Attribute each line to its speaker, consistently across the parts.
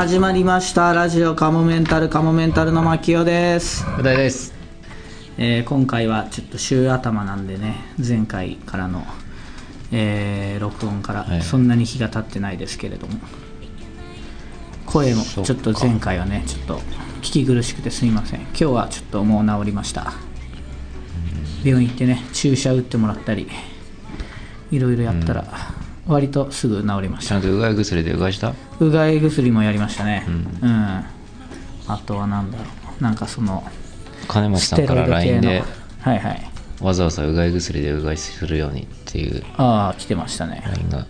Speaker 1: 始まりました。ラジオカモメンタルカモメンタルの牧雄です、
Speaker 2: う大です。
Speaker 1: えー今回はちょっと週頭なんでね前回からの、えー録音から
Speaker 2: はい。
Speaker 1: そんなに日が経ってないですけれども、声も
Speaker 2: そっか。
Speaker 1: ちょっと前回はねちょっと聞き苦しくてすいません。今日はちょっともう治りました。病院行ってね注射打ってもらったりいろいろやったら割とすぐ治りました。
Speaker 2: ちゃんとうがい薬でうがいした？
Speaker 1: うがい薬もやりましたね。
Speaker 2: う
Speaker 1: うん、あとはなんだろう。なんかその
Speaker 2: 金町さんから LINE
Speaker 1: の。
Speaker 2: で
Speaker 1: はいはい。
Speaker 2: わざわざうがい薬でうがいするようにっていう。
Speaker 1: ああ来てましたね。
Speaker 2: LINE が。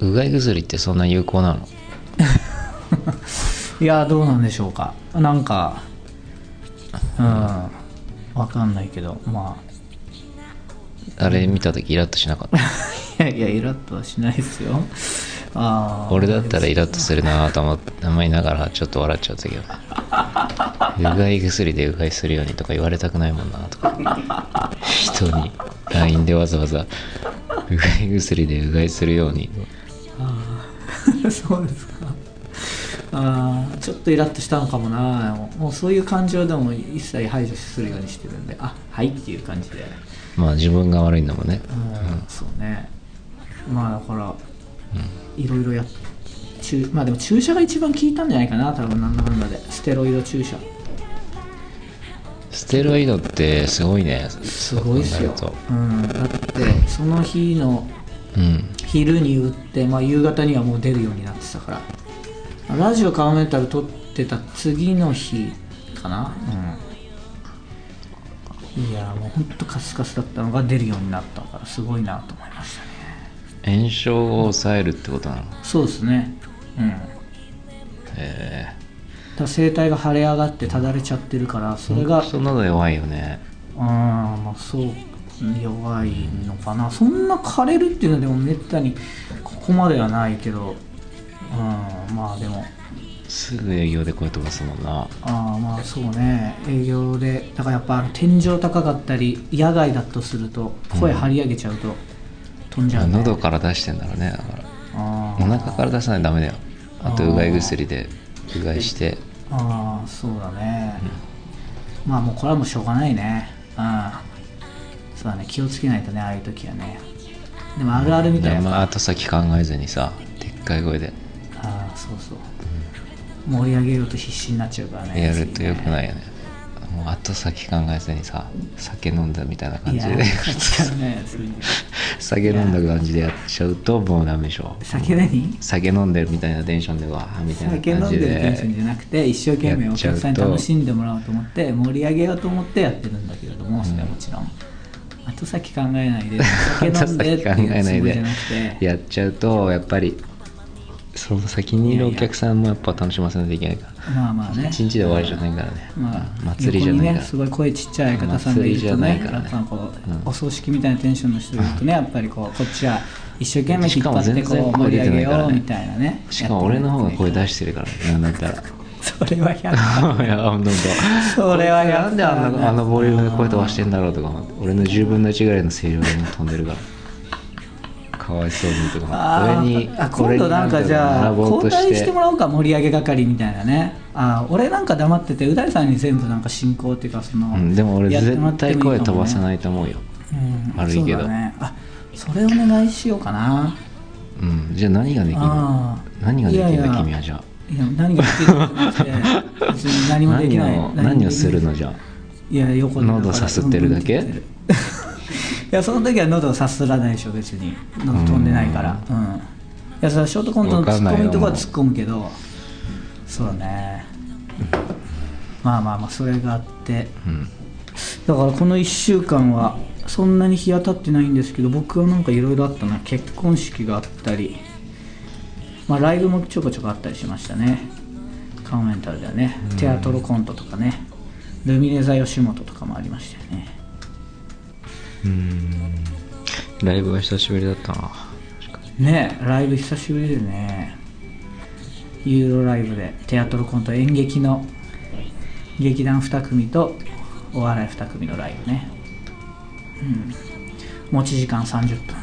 Speaker 2: うがい薬ってそんな有効なの？
Speaker 1: いやどうなんでしょうか。なんかうん。わかんないけどま
Speaker 2: あれ見た時イラッとしなかった？
Speaker 1: やいやイラッとはしないですよ。ああ
Speaker 2: 俺だったらイラッとするなと思って思いながらちょっと笑っちゃったけど。うがい薬でうがいするようにとか言われたくないもんなとか。人に LINE でわざわざうがい薬でうがいするように
Speaker 1: そうですか。ああちょっとイラッとしたのかもなもうそういう感情でも一切排除するようにしてるんで。あはいっていう感じで。
Speaker 2: まあ自分が悪いんだもんね。
Speaker 1: うんそうねまあだから、いろいろやっ注まあでも注射が一番効いたんじゃないかな多分なんだかんだ。でステロイド注射。
Speaker 2: ステロイドってすごいね。
Speaker 1: すごいっすよ。
Speaker 2: そう
Speaker 1: ん、だってその日の昼に打って、まあ、夕方にはもう出るようになってたから。ラジオカモメンタル撮ってた次の日かな。うん。いやもうほんとカスカスだったのが出るようになったからすごいなと思いましたね
Speaker 2: 炎症を抑えるってことなの？
Speaker 1: そうですね。うん。
Speaker 2: え。
Speaker 1: だから声帯が腫れ上がってただれちゃってるからそれ
Speaker 2: え
Speaker 1: が
Speaker 2: そんなの弱いよね。
Speaker 1: あーまあそう弱いのかな。そんな枯れるっていうのはでもめったにここまではないけどうんまあでも。
Speaker 2: すぐ営業で声飛ばすもんな。
Speaker 1: ああまあそうね。営業でだからやっぱ天井高かったり野外だとすると声張り上げちゃうと飛んじゃう、ね。
Speaker 2: 喉から出してんだろうね。だからお腹から出さないとダメだよ。あとうがい薬でうがいして。
Speaker 1: ああそうだね、まあもうこれはもうしょうがないね。うんそうだね。気をつけないとねああいう時はね。でもあるあるみたい。な、
Speaker 2: でも後先考えずにさでっかい声で。
Speaker 1: ああそうそう。盛り上げようと必死になっちゃうからね。
Speaker 2: やるとよく
Speaker 1: い
Speaker 2: ないよねもう後先考えずにさ酒飲んだみたいな感じで。酒飲んだ感じでやっちゃうともうダメでしょ。
Speaker 1: 酒何？
Speaker 2: 酒飲んでるみたいなテンションでわーみたいな
Speaker 1: 酒飲ん
Speaker 2: 感じ
Speaker 1: で。るテンション
Speaker 2: で
Speaker 1: じゃなくて一生懸命お客さんに楽しんでもらおうと思って盛り上げようと思ってやってるんだけれどもそれはもちろん後先考えないで酒飲んでっていうつもりじゃなくて。
Speaker 2: やっちゃうとやっぱりその先にいるお客さんもやっぱ楽しませないといけないから。
Speaker 1: まあまあね。
Speaker 2: 一日で終わりじゃないからね、
Speaker 1: まあ、
Speaker 2: 祭りじゃないから。
Speaker 1: すごい声ちっちゃい相方さんがいるとねやっぱこう、
Speaker 2: うん。
Speaker 1: お葬式みたいなテンションの人がいるとねやっぱりこうこっちは一生懸命引っ張ってこう盛り上げようみたいなね
Speaker 2: しかも俺の方が声出してるからねなんだったら。
Speaker 1: それは100
Speaker 2: いやほんと。ほんと
Speaker 1: それはや
Speaker 2: なんであんなあのボリュームで声飛ばしてんだろうとか俺の10分の1ぐらいの声量でも飛んでるからかわいそうにとか
Speaker 1: あ
Speaker 2: 思って俺に
Speaker 1: 今度なんかじゃあ交代してもらおうか盛り上げ係みたいなね。あー俺なんか黙っててう大さんに全部なんか進行っていうかその、
Speaker 2: うん、でも俺絶対声飛ばさないと思うよ、
Speaker 1: うん
Speaker 2: 悪いけど。
Speaker 1: そね。あそれお願いしようかな。
Speaker 2: うん、じゃあ何ができる？の何ができるんだ
Speaker 1: いやいや
Speaker 2: 君はじゃあ？
Speaker 1: いや何ができるんじゃなくて 別に何もできない。
Speaker 2: 何を何をするのじゃ？あ
Speaker 1: いや横で
Speaker 2: 喉さすってるだけ？
Speaker 1: やその時は喉をさすらないでしょ別に。喉飛んでないから。うん。いやそれはショートコントのツッコミのとこは突っ込むけどそうね。まあまあまあそれがあって。
Speaker 2: うん。
Speaker 1: だからこの1週間はそんなに日当たってないんですけど僕はなんかいろいろあったな。結婚式があったり。まあライブもちょこちょこあったりしましたね。カモメンタルではね。テアトロコントとかね。ルミネ座吉本とかもありましたよね
Speaker 2: うん。ライブは久しぶりだったな。
Speaker 1: ねライブ久しぶりでね。ユーロライブでテアトロコント演劇の劇団2組とお笑い2組のライブね。うん。持ち時間30分。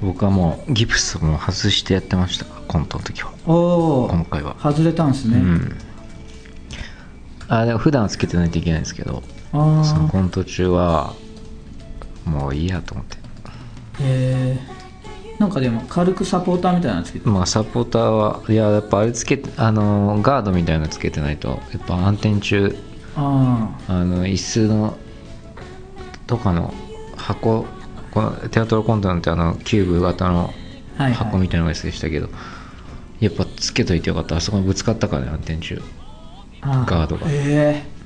Speaker 2: 僕はもうギプスも外してやってました。コントの時は。
Speaker 1: おお
Speaker 2: 今回は。
Speaker 1: 外れたんですね、
Speaker 2: うんあでも普段はつけてないといけないんですけどそのコント中はもういいやと思って。
Speaker 1: へえなんかでも軽くサポーターみたいなのつけて
Speaker 2: まあサポーターはいややっぱあれつけてあのガードみたいなのつけてないとやっぱ暗転中
Speaker 1: あ
Speaker 2: あの椅子のとかの箱このテアトロコントなんてあのキューブ型の箱みたいなのがでしたけど、やっぱつけといてよかった。あそこにぶつかったからね暗転中。
Speaker 1: あ
Speaker 2: ガードが。
Speaker 1: ええ。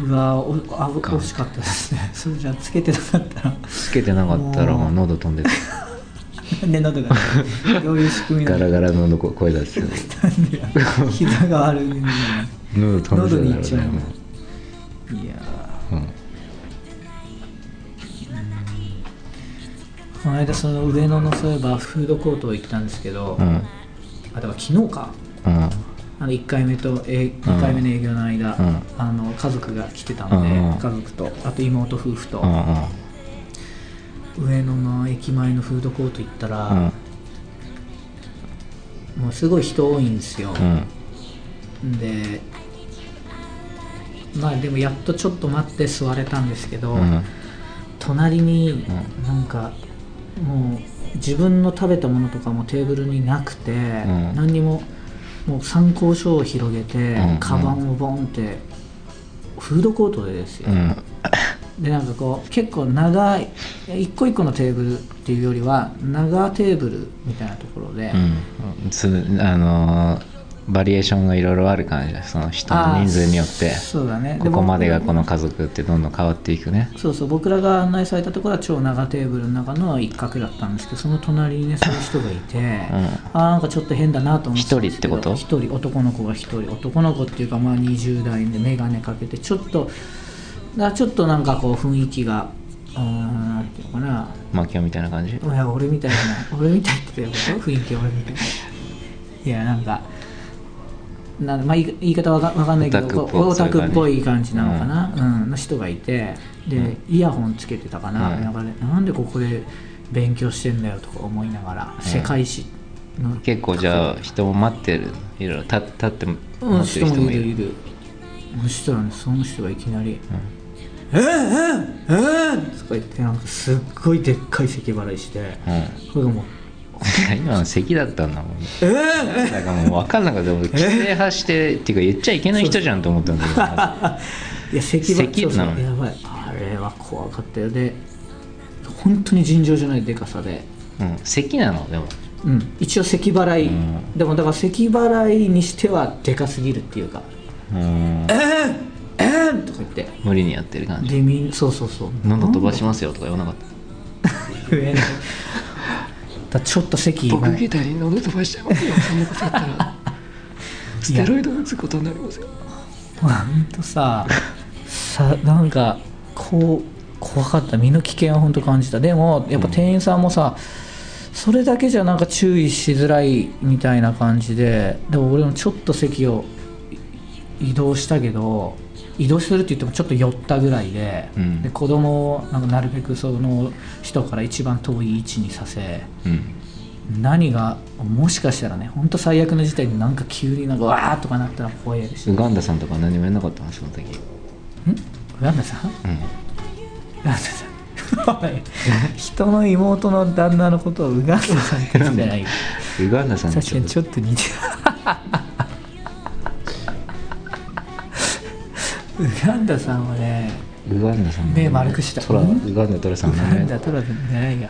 Speaker 1: うわおあ惜しかったですね。それじゃあつけてなかったら。
Speaker 2: つけてなかったらもう。喉飛んでて
Speaker 1: なんで喉がどういう仕組み
Speaker 2: ガラガラの喉声出して
Speaker 1: なんで膝が悪いんだよ
Speaker 2: 喉飛んで
Speaker 1: 喉にいっいやこの間その上野のそういえばフードコート行ったんですけど、
Speaker 2: うん。
Speaker 1: あだから昨日か。
Speaker 2: うん
Speaker 1: あの1回目とえ2回目の営業の間、
Speaker 2: うん。
Speaker 1: あの家族が来てたので、
Speaker 2: うん
Speaker 1: 家族とあと妹夫婦と、
Speaker 2: うんうん。
Speaker 1: 上野の駅前のフードコート行ったら、
Speaker 2: うん。
Speaker 1: もうすごい人多いんですよ、
Speaker 2: うん。
Speaker 1: でまあでもやっとちょっと待って座れたんですけど、
Speaker 2: うん。
Speaker 1: 隣に
Speaker 2: う
Speaker 1: なんかもう自分の食べたものとかもテーブルになくて、
Speaker 2: ん。
Speaker 1: 何にももう参考書を広げて、
Speaker 2: うんうん。
Speaker 1: カバンをボンってフードコートでですよ、
Speaker 2: うん。
Speaker 1: でなんかこう結構長い一個一個のテーブルっていうよりは長テーブルみたいなところで、
Speaker 2: うん。つあのーバリエーションがいろいろある感じ。だその人の人数によって。
Speaker 1: そうだね。
Speaker 2: ここまでが
Speaker 1: 僕
Speaker 2: この家族ってどんどん変わっていくね。
Speaker 1: そうそう僕らが案内されたところは超長テーブルの中の一角だったんですけどその隣にねそういう人がいて、あーなんかちょっと変だなと思って
Speaker 2: 一人って
Speaker 1: 一人男の子が一人。男の子っていうかまあ20代で眼鏡かけてちょっとだちょっとなんかこう雰囲気がうーんなんていうのかな。
Speaker 2: マキオみたいな感じ？
Speaker 1: いや俺みたいな俺みたいって言ってたよ。雰囲気俺みたい。ないやなんかなんまあ、言い言い方わかわかんないけど
Speaker 2: オタクっぽい
Speaker 1: 感じなのかな、うん。の人がいて。で、イヤホンつけてたかな,、
Speaker 2: うん。
Speaker 1: なんかねなんでここで勉強してんだよとか思いながら、世界史の。
Speaker 2: 結構じゃあ人も待ってるいろいろ立立って待
Speaker 1: うん
Speaker 2: ってる
Speaker 1: 人も
Speaker 2: 人もいる
Speaker 1: いる。いるそしたらねその人がいきなり「えー、えー、えー、とか言ってなんかすっごいでっかい咳払いして
Speaker 2: うん。
Speaker 1: これがもう
Speaker 2: 今の席だったんだもん「
Speaker 1: えー、えー
Speaker 2: だからもう分かんなかった。俺規制発してっていうか言っちゃいけない人じゃんと思ったんだけど。
Speaker 1: いや咳は
Speaker 2: 咳の。
Speaker 1: やばい。あれは怖かったよ。で本当に尋常じゃないでかさで、
Speaker 2: うん。咳なのでも。
Speaker 1: うん、一応咳払い、
Speaker 2: うん。
Speaker 1: でもだから咳払いにしてはでかすぎるっていうか。
Speaker 2: うん「
Speaker 1: えー、えー、とか言って。
Speaker 2: 無理にやってる感じ。
Speaker 1: でみんそうそうそう。
Speaker 2: 喉飛ばしますよとか言わなかった。
Speaker 1: 上のだちょっと席
Speaker 2: 僕みたいに喉飛ばしちゃいますよ。そんなことやったら。ステロイド打つことになりますよ。
Speaker 1: ほんとささなんかこう怖かった。身の危険は本当感じた。でもやっぱ店員さんもさ、それだけじゃなんか注意しづらいみたいな感じででも俺もちょっと席をい移動したけど移動するって言ってもちょっと寄ったぐらいで,、
Speaker 2: うん。
Speaker 1: で子供をなんかなるべくその人から一番遠い位置にさせ
Speaker 2: うん。
Speaker 1: 何がもしかしたらね本当最悪の事態でなんか急になんかわーとかなったら怖いし。
Speaker 2: ウガンダさんとか何もやんなかったの？その時。
Speaker 1: ん？ウガンダさん？
Speaker 2: うん。
Speaker 1: ウガンダさん。人の妹の旦那のことをウガンダさんって言うんじゃないよ
Speaker 2: ウガンダさん
Speaker 1: 確かにちょ
Speaker 2: っ
Speaker 1: っと似てるウガンダさんはね
Speaker 2: とウガンダさん
Speaker 1: 目丸くした。
Speaker 2: トラ
Speaker 1: うん
Speaker 2: ウガンダトラさ
Speaker 1: ウガ
Speaker 2: ん何
Speaker 1: ンダトラじゃないが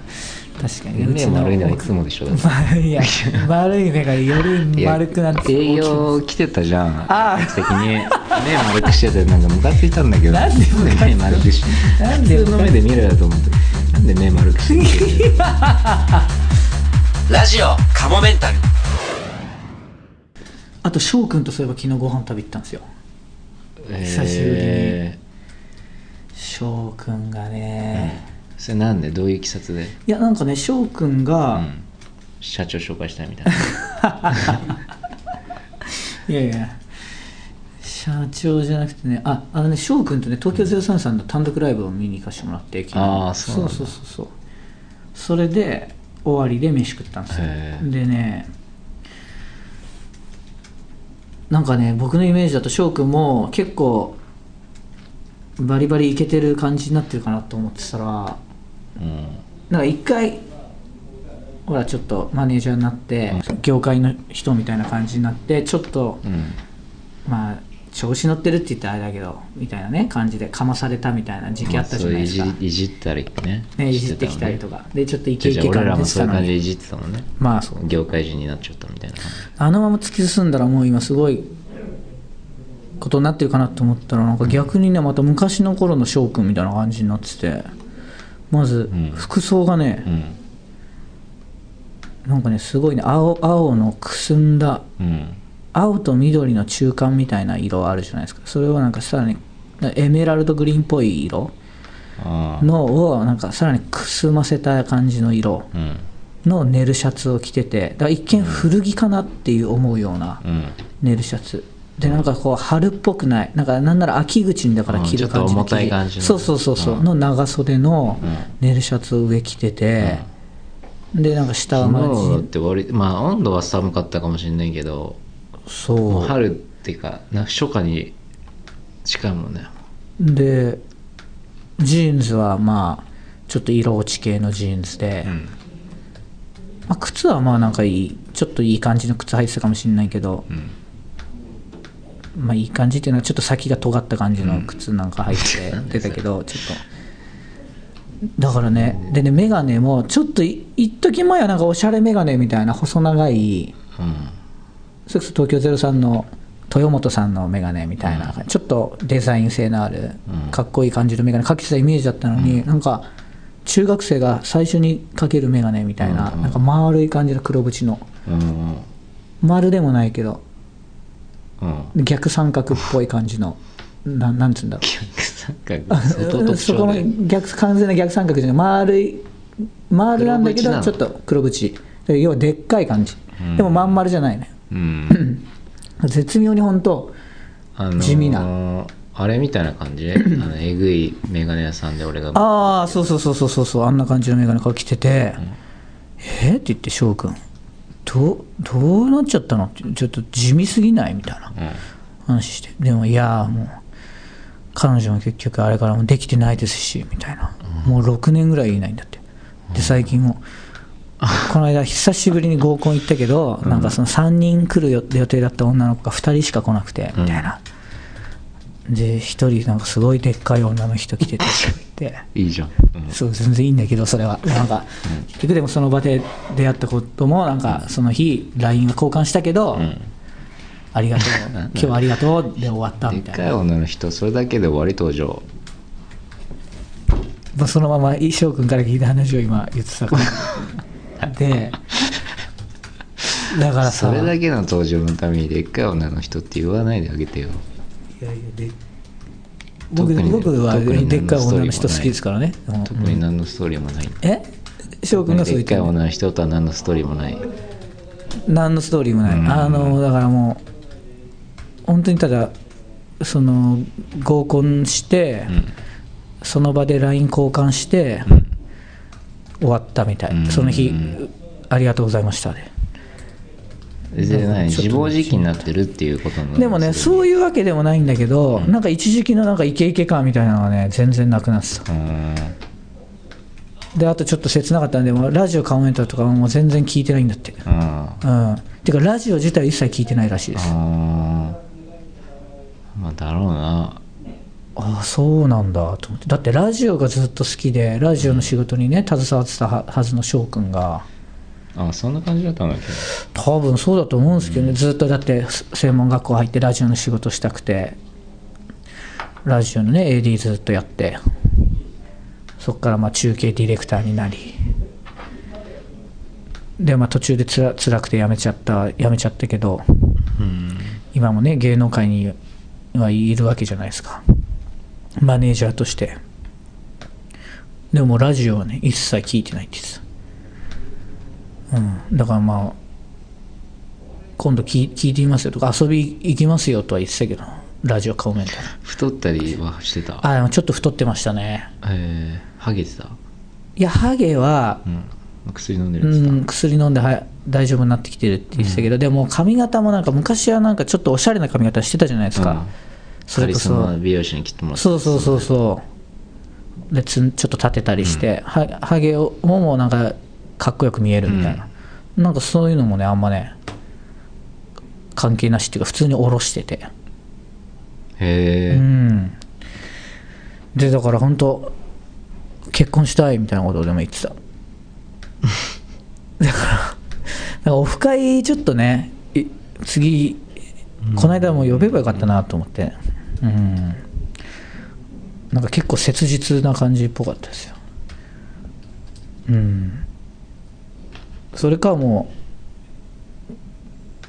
Speaker 1: 確かに
Speaker 2: 目丸いのはいつもでしょ。
Speaker 1: いや丸い目がより丸くなって
Speaker 2: 営業来てたじゃん。
Speaker 1: ああ
Speaker 2: 客席に。目丸くしててなんかムカついたんだけど。
Speaker 1: なんで
Speaker 2: 目丸くし
Speaker 1: なんで
Speaker 2: 普通の目で見ろよと思って。なんで目丸くしてる
Speaker 3: ラジオカモメンタル。
Speaker 1: あと翔くんとそういえば昨日ご飯食べ行ったんですよ久しぶりに
Speaker 2: え
Speaker 1: 翔くんが
Speaker 2: ー
Speaker 1: ね、
Speaker 2: それなんで？どういういきさつで、
Speaker 1: いやなんかね翔くん
Speaker 2: う
Speaker 1: が、
Speaker 2: ん、社長紹介したいみたいな。い
Speaker 1: やいや。社長じゃなくてねああのね翔くんとね東京03さんの単独ライブを見に行かせてもらって昨日。
Speaker 2: あーそう
Speaker 1: そうそうそうそれで終わりで飯食ったんですよ。でねなんかね僕のイメージだと翔くんも結構バリバリイケてる感じになってるかなと思ってたら
Speaker 2: うん。
Speaker 1: なんか一回ほらちょっとマネージャーになって、業界の人みたいな感じになってちょっと
Speaker 2: うん。
Speaker 1: まあ調子乗ってるって言ったらあれだけどみたいなね感じでかまされたみたいな時期あったじゃないですか、
Speaker 2: まあいじいじったりね
Speaker 1: ね、いじってきたりとかでちょっとイケイケ感出て
Speaker 2: もそういう感じでいじってたもんね。
Speaker 1: まあそう。
Speaker 2: 業界人になっちゃったみたいな。
Speaker 1: あのまま突き進んだらもう今すごいことになってるかなと思ったらなんか逆にねまた昔の頃の翔くんみたいな感じになってて。まず
Speaker 2: ん。
Speaker 1: 服装がね、
Speaker 2: うん。
Speaker 1: なんかねすごいね青青のくすんだ
Speaker 2: うん
Speaker 1: 青と緑の中間みたいな色あるじゃないですか。それをなんかさらにエメラルドグリーンっぽい色のをなんかさらにくすませた感じの色
Speaker 2: うん。
Speaker 1: のネルシャツを着ててだから一見古着かなっていう思うような
Speaker 2: うん。
Speaker 1: ネルシャツ。でなんかこう春っぽくない。なんかなんなら秋口にだから着る感じの
Speaker 2: うん
Speaker 1: そうそうそうそう、
Speaker 2: うん。
Speaker 1: の長袖の
Speaker 2: うん。
Speaker 1: ネルシャツを上着てて、でなんか下はま
Speaker 2: だっ
Speaker 1: じ
Speaker 2: て割りまあ温度は寒かったかもしれないけど
Speaker 1: そう。
Speaker 2: 春っていうかな初夏に近いもんね。
Speaker 1: でジーンズはまあちょっと色落ち系のジーンズで、
Speaker 2: うん。
Speaker 1: まあ、靴はまあなんかいいちょっといい感じの靴履いてたかもしれないけど、
Speaker 2: うん。
Speaker 1: まあいい感じっていうのはちょっと先が尖った感じの靴なんか履いて 出たけど、ちょっと。だからねでね眼鏡もちょっとい一時前はなんかおしゃれ眼鏡みたいな細長い
Speaker 2: うん
Speaker 1: それこそ東京03の豊本さんの眼鏡みたいな、ちょっとデザイン性のある、
Speaker 2: うん。
Speaker 1: かっこいい感じの眼鏡かけてたイメージだったのに、なんか中学生が最初にかける眼鏡みたいな、
Speaker 2: うん。
Speaker 1: なんか丸い感じの黒縁の。
Speaker 2: うん。
Speaker 1: 丸でもないけど
Speaker 2: うん。
Speaker 1: 逆三角っぽい感じのななんつうんだろう。
Speaker 2: 逆三角？
Speaker 1: そこの逆完全な逆三角じゃない。丸い丸なんだけどちょっと黒縁。で要はでっかい感じ、
Speaker 2: うん。
Speaker 1: でもまん丸じゃないね
Speaker 2: うん。
Speaker 1: 絶妙に本当
Speaker 2: あのー
Speaker 1: 地味な。
Speaker 2: あれみたいな感じ？あのえぐいメガネ屋さんで俺が。
Speaker 1: ああそうそうそうそうそうそうあんな感じの眼鏡かけてて「えっ?」って言って翔くん。どうどうなっちゃったの？ってちょっと地味すぎない？みたいな。
Speaker 2: うん。
Speaker 1: 話して。でもいやもう彼女も結局あれからもできてないですしみたいな、もう6年ぐらいいないんだって。で最近もこの間久しぶりに合コン行ったけど、なんかその3人来る予予定だった女の子が2人しか来なくてみたいな、で1人なんかすごいでっかい女の人来てて って。
Speaker 2: いいじゃん、うん。
Speaker 1: そう全然いいんだけどそれは。なんか、結局でもその場で出会ったこともなんかその日 LINE は交換したけど、
Speaker 2: ん。
Speaker 1: ありがと う。今日はありがとうで終わった
Speaker 2: で
Speaker 1: みいな。
Speaker 2: ったかい女の人それだけで終わり登場。
Speaker 1: まあそのまま衣装君から聞いた話を今言ってたからでだからさ
Speaker 2: それだけの登場のためにでっかい女の人って言わないであげてよ。
Speaker 1: いやいやで僕僕はでっかい女の人好きですからね、うん。
Speaker 2: 特に何のストーリーもない、
Speaker 1: え？翔君がそう言ってる
Speaker 2: でっかい女の人とは何のストーリーもない。
Speaker 1: 何のストーリーもない、
Speaker 2: うん。
Speaker 1: あのだからもう本当にただその合コンして、
Speaker 2: うん。
Speaker 1: その場で LINE 交換して、
Speaker 2: うん
Speaker 1: 終わったみたい、
Speaker 2: うん。
Speaker 1: その日ありがとうございましたで。
Speaker 2: で何
Speaker 1: ちょっと
Speaker 2: 自暴自棄になってるっていうこと
Speaker 1: でもねそういうわけでもないんだけど、なんか一時期のなんかイケイケ感みたいなのがね全然なくなってた。
Speaker 2: うん。
Speaker 1: であとちょっと切なかったんでもうラジオカモメントとかもう全然聞いてないんだって。
Speaker 2: うん。
Speaker 1: うん。てかラジオ自体一切聞いてないらしいです。
Speaker 2: まあだろうな
Speaker 1: ああそうなんだ。と思ってだってラジオがずっと好きでラジオの仕事にね携わってたははずの翔くんが。
Speaker 2: あそんな感じだったんだけ？ど
Speaker 1: 多分そうだと思うんですけどね、ずっとだって専門学校入ってラジオの仕事したくて。ラジオのね AD ずっとやって。そこからまあ中継ディレクターになり。でまあ途中でつら辛くて辞めちゃった辞めちゃったけど。
Speaker 2: うん。
Speaker 1: 今もね芸能界にはいるわけじゃないですかマネージャーとして。でもラジオはね一切聞いてないんです。うん。だからまあ今度聞い聞いてみますよとか遊び行きますよとは言ってたけどラジオ顔面たら
Speaker 2: 太ったりはしてた？
Speaker 1: あでもちょっと太ってましたね。
Speaker 2: えー、ハゲてた？
Speaker 1: いやハゲは
Speaker 2: うん。薬飲んでるっつった、
Speaker 1: うん、薬飲んでは大丈夫になってきてるって言ってたけど、でも髪型もなんか昔はなんかちょっとおしゃれな髪型してたじゃないですか、
Speaker 2: うん
Speaker 1: それこそ
Speaker 2: 美容師に切ってもらって。
Speaker 1: そうそうそうそう。でちょっと立てたりして、はハゲをももなんかかっこよく見えるみたいな、なんかそういうのもねあんまね関係なしっていうか普通に下ろしてて。
Speaker 2: へえ、
Speaker 1: うん。でだから本当結婚したいみたいなことでも言ってた。だからオフ会ちょっとねい次この間も呼べばよかったなと思ってうん。なんか結構切実な感じっぽかったですよ。うん。それかも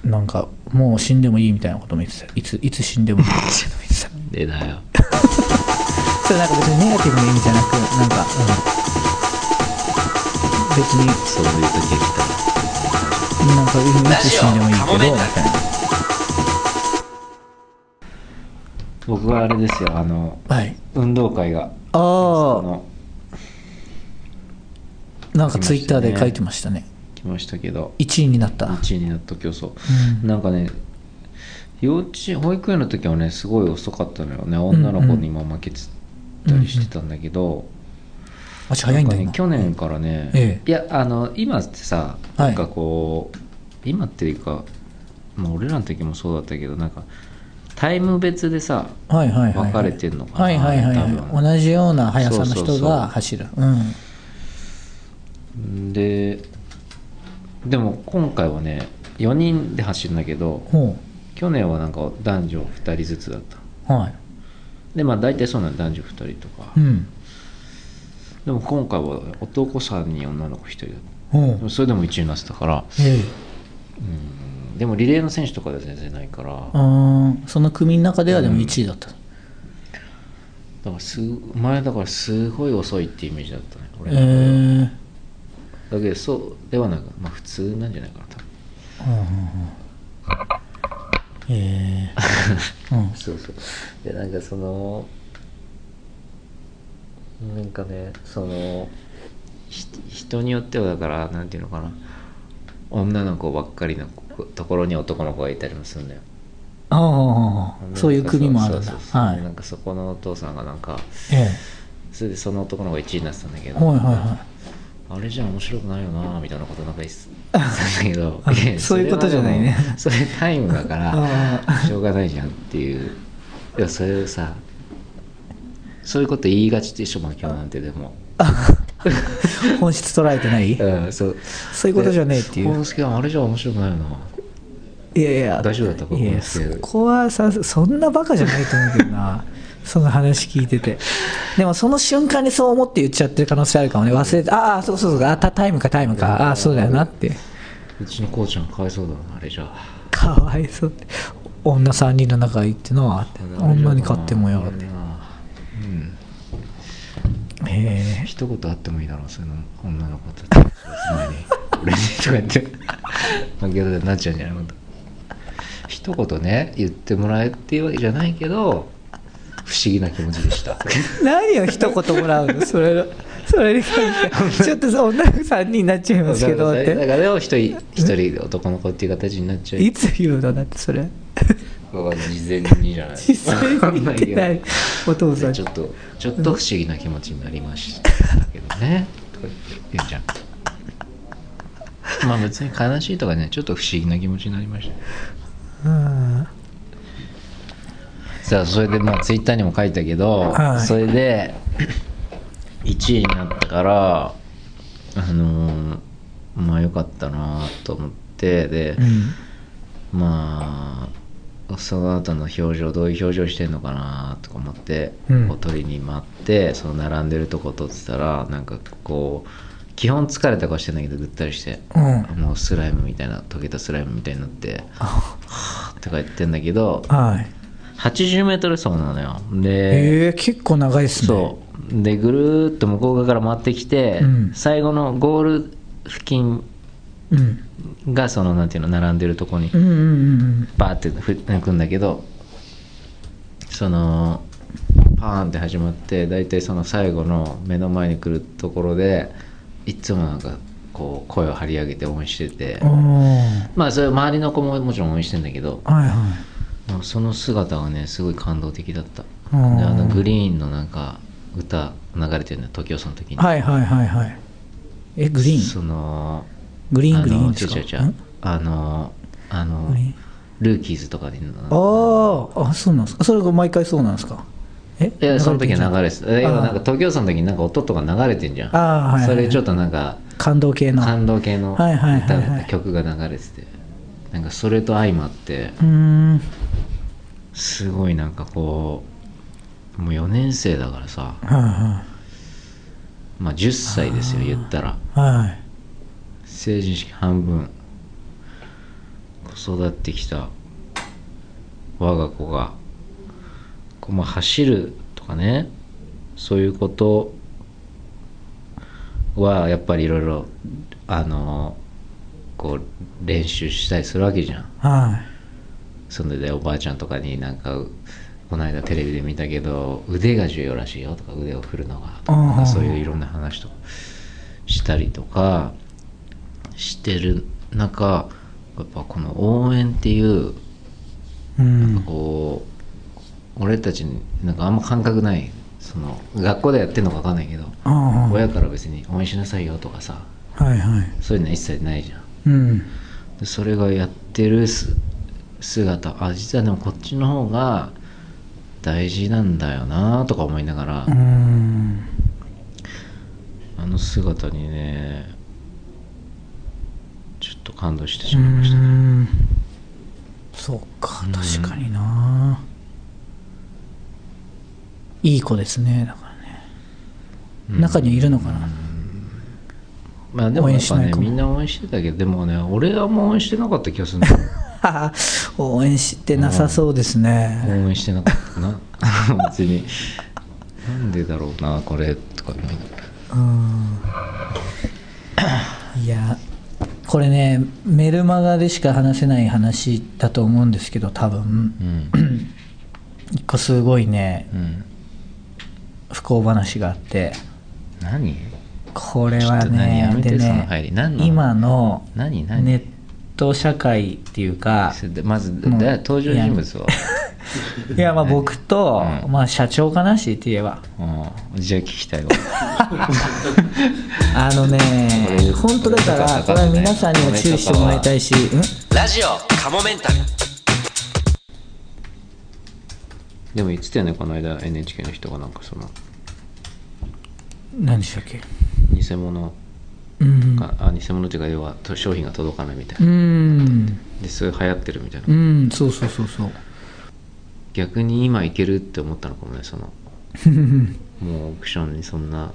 Speaker 1: うなんかもう死んでもいいみたいなことも言ってた。いついつ死んでもいいみたいなことも言ってた。
Speaker 2: でだよ。
Speaker 1: それなんか別にネガティブな意味じゃなくなんか、うん、別に。
Speaker 2: そういう時が来た。ら
Speaker 1: なんかいつ死んでもいいけどみたいな
Speaker 2: 僕はあれですよあの
Speaker 1: はい。
Speaker 2: 運動会が。あ
Speaker 1: あなんかツイッターで書いてましたね。
Speaker 2: 来ましたけど。
Speaker 1: 1位になった。
Speaker 2: 1位になった競争、
Speaker 1: うん。
Speaker 2: なんかね幼稚園保育園の時はねすごい遅かったのよね。女の子にも負けてたりしてたんだけど、
Speaker 1: あ早いんだ今
Speaker 2: なんかね去年からね、
Speaker 1: え。
Speaker 2: いやあの今ってさ
Speaker 1: はい。
Speaker 2: なんかこう、今っていうか、まあ、俺らの時もそうだったけどなんかタイム別でさ
Speaker 1: はいはいはいはい。
Speaker 2: 分かれてんのかな
Speaker 1: はいはいはい
Speaker 2: 多
Speaker 1: はい。同じような速さの人が走る。うん。
Speaker 2: ででも今回はね4人で走るんだけど
Speaker 1: ほ
Speaker 2: 去年はなんか男女2人ずつだった。
Speaker 1: うはい。
Speaker 2: でまあ大体そうなん男女2人とか、
Speaker 1: うん。
Speaker 2: でも今回は男3人女の子1人だった。それでも1位になってたから。
Speaker 1: ええ。
Speaker 2: うんでもリレーの選手とかでは全然ないから。
Speaker 1: あーその組の中ではでも1位だった、
Speaker 2: だからす前だからすごい遅いってイメージだったね俺
Speaker 1: えー。
Speaker 2: だけどそうではなくまあ普通なんじゃないかな多分。
Speaker 1: ええうん
Speaker 2: そうそう。でなんかそのなんかねそのひ人によってはだからなんていうのかな。女の子ばっかりのところに男の子がいたりもするんだよ。
Speaker 1: ああそういう組もあるんだ。はい。
Speaker 2: なんかそこのお父さんがなんか
Speaker 1: え
Speaker 2: それでその男の子が1位になってたんだけ
Speaker 1: え
Speaker 2: ど、
Speaker 1: はいはいは
Speaker 2: あれじゃ面白くないよなみたいなことなんか言ってたんだけど
Speaker 1: そういうことじゃないね。
Speaker 2: それタイムだから
Speaker 1: あ
Speaker 2: しょうがないじゃんっていう。いやそれをさそういうこと言いがちでしょまあ今日なんてでも。
Speaker 1: 本質捉えてない？
Speaker 2: うんそう。
Speaker 1: そういうことじゃねえっていう。
Speaker 2: あれじゃ面白くないよない
Speaker 1: やいや
Speaker 2: 大丈夫だった？か
Speaker 1: そこはさそんなバカじゃないと思うけどな。その話聞いてて。でもその瞬間にそう思って言っちゃってる可能性あるかもね。忘れてああそうそうそう。あたタイムかタイムか。ああそうだよなって。
Speaker 2: うちのこうちゃんかわいそうだなあれじゃ。
Speaker 1: かわいそうって。女3人の中行ってな。って女に勝ってもよって
Speaker 2: うん。
Speaker 1: へえ。
Speaker 2: 一言あってもいいだろうそういうの。女の子と 俺にとか言って。負けたになっちゃうんじゃない？の一言ね言ってもらえっていうわけじゃないけど不思議な気持ちでした。
Speaker 1: 何を一言もらうの？それそれに関して。ちょっとさ女の子3人になっちゃいますけどっ
Speaker 2: だ
Speaker 1: て
Speaker 2: からでも一人一人男の子っていう形になっちゃう。
Speaker 1: いつ言うのだってそれ。
Speaker 2: 事前にじゃない。
Speaker 1: 実際
Speaker 2: わか
Speaker 1: にってないお父さん。
Speaker 2: ちょっとちょっと不思議な気持ちになりましたけどね。とか言うじゃん。まあ別に悲しいとかねちょっと不思議な気持ちになりました
Speaker 1: うん。
Speaker 2: さあそれでまあツイッターにも書いたけど、
Speaker 1: はい。
Speaker 2: それで1位になったからあのーまあよかったなと思ってで、
Speaker 1: うん。
Speaker 2: まあその後の表情どういう表情してんのかなとか思って、
Speaker 1: うん。
Speaker 2: こう取りに待ってその並んでるとこ撮ってたらなんかこう基本疲れた顔してんだけどぐったりして、
Speaker 1: うん。
Speaker 2: もうスライムみたいな溶けたスライムみたいになって
Speaker 1: あ
Speaker 2: とか言ってんだけど
Speaker 1: はい。
Speaker 2: 80メートル走なのよ。で、
Speaker 1: ええ結構長いですね。
Speaker 2: そう。でぐるーっと向こう側から回ってきて、
Speaker 1: うん。
Speaker 2: 最後のゴール付近
Speaker 1: うん。
Speaker 2: がそのなんていうの並んでるとこに
Speaker 1: うんうんうん
Speaker 2: バーってふ行くんだけどそのパーンって始まって大体その最後の目の前に来るところでいつもなんかこう声を張り上げて応援してて。まあそれ周りの子ももちろん応援してんだけど。
Speaker 1: はいはい。
Speaker 2: もうその姿がねすごい感動的だった。で
Speaker 1: うん。
Speaker 2: あのグリーンのなんか歌流れてるのよ時をその時に、
Speaker 1: はいはいはいはい。えグリーン？
Speaker 2: その
Speaker 1: グリーングリーンですか？
Speaker 2: あのあのルーキーズとかで
Speaker 1: あーあそうなんですか？それが毎回そうなんですか？え？
Speaker 2: いやその時は流れてた。え
Speaker 1: あー
Speaker 2: 今なんか東京さんの時になんか音とか流れてんじゃん。
Speaker 1: あーはいはい
Speaker 2: それちょっとなんか
Speaker 1: 感動系の。
Speaker 2: 感動系の
Speaker 1: はいはいはい
Speaker 2: 歌
Speaker 1: はい。
Speaker 2: 曲が流れてて。なんかそれと相まって。すごいなんかこうもう4年生だからさ。
Speaker 1: は
Speaker 2: まあ10歳ですよ言ったら。
Speaker 1: いはいはい。
Speaker 2: 成人式半分。子育ってきた我が子がこうまあ走るとかねそういうことはやっぱりいろいろあのこう練習したりするわけじゃん。
Speaker 1: はい。
Speaker 2: それでおばあちゃんとかになんかこの間テレビで見たけど腕が重要らしいよとか腕を振るのがとかそういういろんな話とかしたりとかしてる中やっぱこの応援っていう
Speaker 1: うん。
Speaker 2: こう俺たちになんかあんま感覚ない。その学校でやってんのか分かんないけど
Speaker 1: あ
Speaker 2: 親から別に応援しなさいよとかさ
Speaker 1: あはいはい。
Speaker 2: そういうのは一切ないじゃん。
Speaker 1: うん。
Speaker 2: でそれがやってるす姿あ実はでもこっちの方が大事なんだよなとか思いながら、あの姿にねちょっと感動して
Speaker 1: う
Speaker 2: しまいましたね。
Speaker 1: そうか
Speaker 2: うん。
Speaker 1: 確かにないい子ですね。だからね。
Speaker 2: うん。
Speaker 1: 中にはいるのかな。
Speaker 2: まあでもやっぱねみんな応援してたけどでもね俺はもう応援してなかった気がするんだよ。
Speaker 1: 応援してなさそうです
Speaker 2: 応
Speaker 1: ね
Speaker 2: 援してなかったな。別に。なんでだろうなこれとか思い
Speaker 1: うん。いやこれねメルマガでしか話せない話だと思うんですけど多分。
Speaker 2: うん。
Speaker 1: 一個すごいね。
Speaker 2: うん
Speaker 1: 不幸話があって。
Speaker 2: 何？
Speaker 1: これはねでね
Speaker 2: 入り。何の？
Speaker 1: 今の
Speaker 2: 何？何？
Speaker 1: ネット社会っていうか
Speaker 2: まず登場人物は、
Speaker 1: いやまあ僕と、
Speaker 2: うん。
Speaker 1: まあ社長かなしって言えば。
Speaker 2: うん、じゃあ聞きたいわ。
Speaker 1: あのね本当だからこれは皆さんにも注意してもらいたいし、うん？
Speaker 3: ラジオカモメンタル
Speaker 2: でも言ってたよねこの間 NHK の人がなんかその。
Speaker 1: 何でしたっけ？
Speaker 2: 偽物。
Speaker 1: うん。
Speaker 2: が、あ偽物っていうか要はと商品が届かないみたいうな、
Speaker 1: ん。
Speaker 2: でそれ流行ってるみたいな、
Speaker 1: うんそうそうそうそう。
Speaker 2: 逆に今いけるって思ったのかもねその。もうオークションにそんな。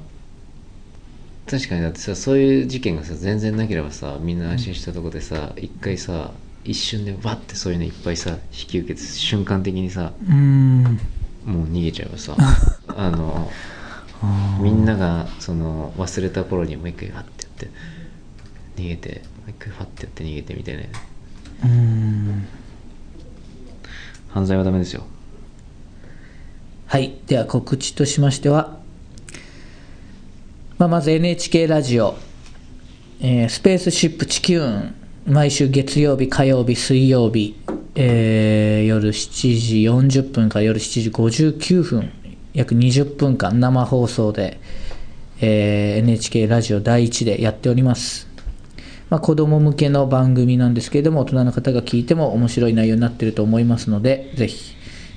Speaker 2: 確かにだってさそういう事件がさ全然なければさみんな安心したとこでさ一回さ一瞬でバッてそういうのいっぱいさ引き受けて瞬間的にさ
Speaker 1: うん。
Speaker 2: もう逃げちゃえばさ あのみんながその忘れた頃にもう一回ファッてやって逃げてもう一回ファッてやって逃げてみたいな。
Speaker 1: うん。
Speaker 2: 犯罪はダメですよ。
Speaker 1: はい。では告知としましては、まあ、まず NHK ラジオ、えースペースシップ地球運毎週月曜日火曜日水曜日、えー夜7時40分から夜7時59分約20分間生放送で、えー NHK ラジオ第1でやっております。まあ、子供向けの番組なんですけれども大人の方が聞いても面白い内容になっていると思いますのでぜひ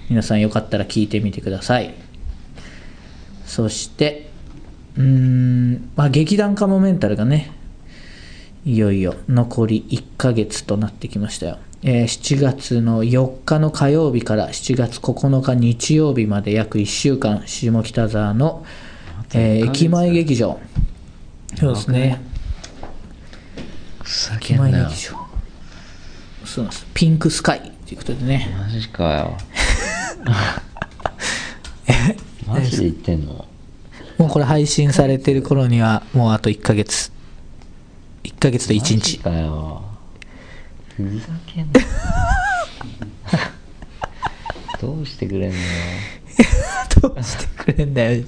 Speaker 1: 皆さんよかったら聞いてみてください。そしてうん、まあ、劇団カモメンタルがねいよいよ残り1ヶ月となってきましたよ、えー7月の4日の火曜日から7月9日日曜日まで約1週間下北沢の、えー
Speaker 2: 1ヶ月。
Speaker 1: 駅前劇場。そうですね。駅前劇場。そうなんです。ピンクスカイということでね。
Speaker 2: マジかよ。マジで言ってんの？
Speaker 1: もうこれ配信されてる頃にはもうあと1ヶ月1ヶ月と1
Speaker 2: マジ
Speaker 1: 日
Speaker 2: かよ。ふざけんな。どうしてくれんのよ。
Speaker 1: どうしてくれんだよ。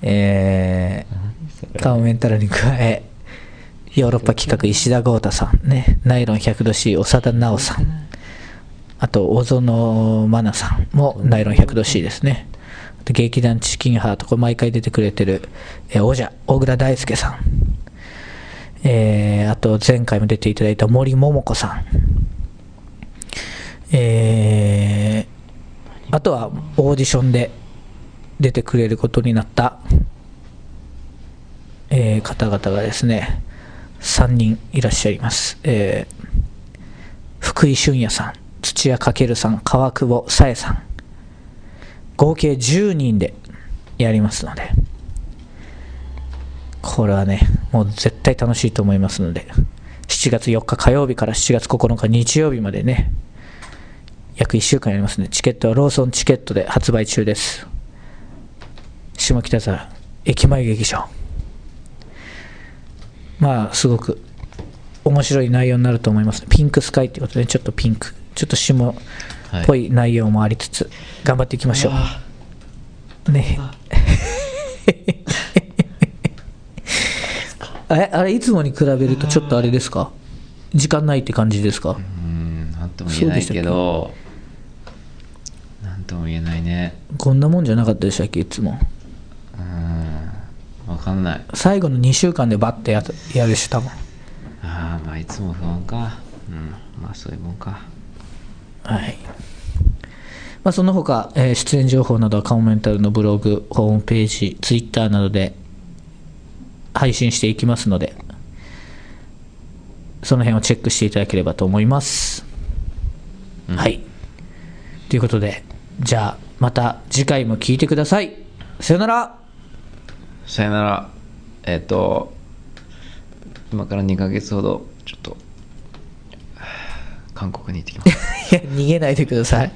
Speaker 1: えー、カモメンタルに加えヨーロッパ企画石田豪太さんねナイロン 100°C 長田直さんあと小園真奈さんもナイロン 100°C ですね。あと劇団チキンハートこれ毎回出てくれてるえー王者小倉大輔さんえーあと前回も出ていただいた森桃子さん。えーあとはオーディションで出てくれることになった、えー方々がですね3人いらっしゃいます、えー福井俊也さん土屋翔さん川久保紗恵さん。合計10人でやりますので。これはねもう絶対楽しいと思いますので。7月4日火曜日から7月9日日曜日までね約1週間やりますねチケットはローソンチケットで発売中です。下北沢駅前劇場。まあすごく面白い内容になると思いますピンクスカイっていうことでちょっとピンク。ちょっと下っぽい内容もありつつ頑張っていきましょう。ね あれあれいつもに比べるとちょっとあれですか？時間ないって感じですか？
Speaker 2: うんなんとも言えないけどなんとも言えないね。
Speaker 1: こんなもんじゃなかったでしたっけいつも？
Speaker 2: うんわかんない。
Speaker 1: 最後の2週間でバッてややるし多分。
Speaker 2: ああまあいつも不安か。うんまあそういうもんか。
Speaker 1: はい。まあ、その他、えー出演情報などはカモメンタルのブログ、ホームページ、ツイッターなどで配信していきますので、その辺をチェックしていただければと思います。はい。ということで、じゃあ、また次回も聞いてください。さよなら
Speaker 2: さよならえっ、と今から2ヶ月ほどちょっと韓国に行ってきます
Speaker 1: いや、逃げないでください。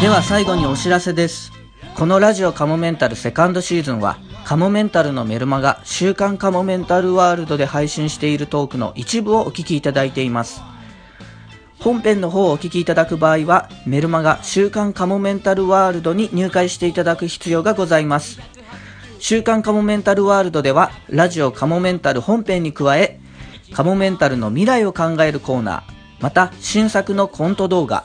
Speaker 1: では最後にお知らせです。このラジオカモメンタルセカンドシーズンは、カモメンタルのメルマガ週刊カモメンタルワールドで配信しているトークの一部をお聞きいただいています。本編の方をお聞きいただく場合は、メルマガ週刊カモメンタルワールドに入会していただく必要がございます。週刊カモメンタルワールドでは、ラジオカモメンタル本編に加え、カモメンタルの未来を考えるコーナー、また新作のコント動画、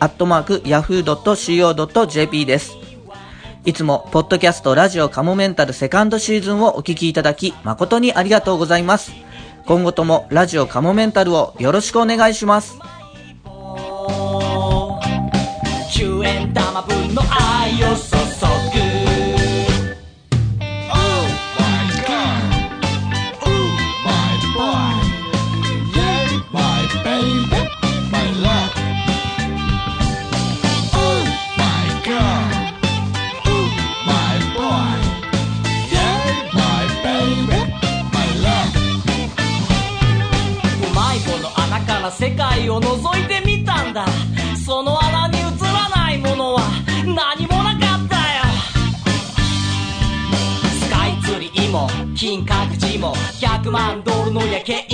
Speaker 1: アットマーク yahoo.co.jp です。いつも、ポッドキャストラジオカモメンタルセカンドシーズンをお聞きいただき、誠にありがとうございます。今後ともラジオカモメンタルをよろしくお願いします。
Speaker 4: 10円玉分の愛を金閣寺も100万ドルの夜景。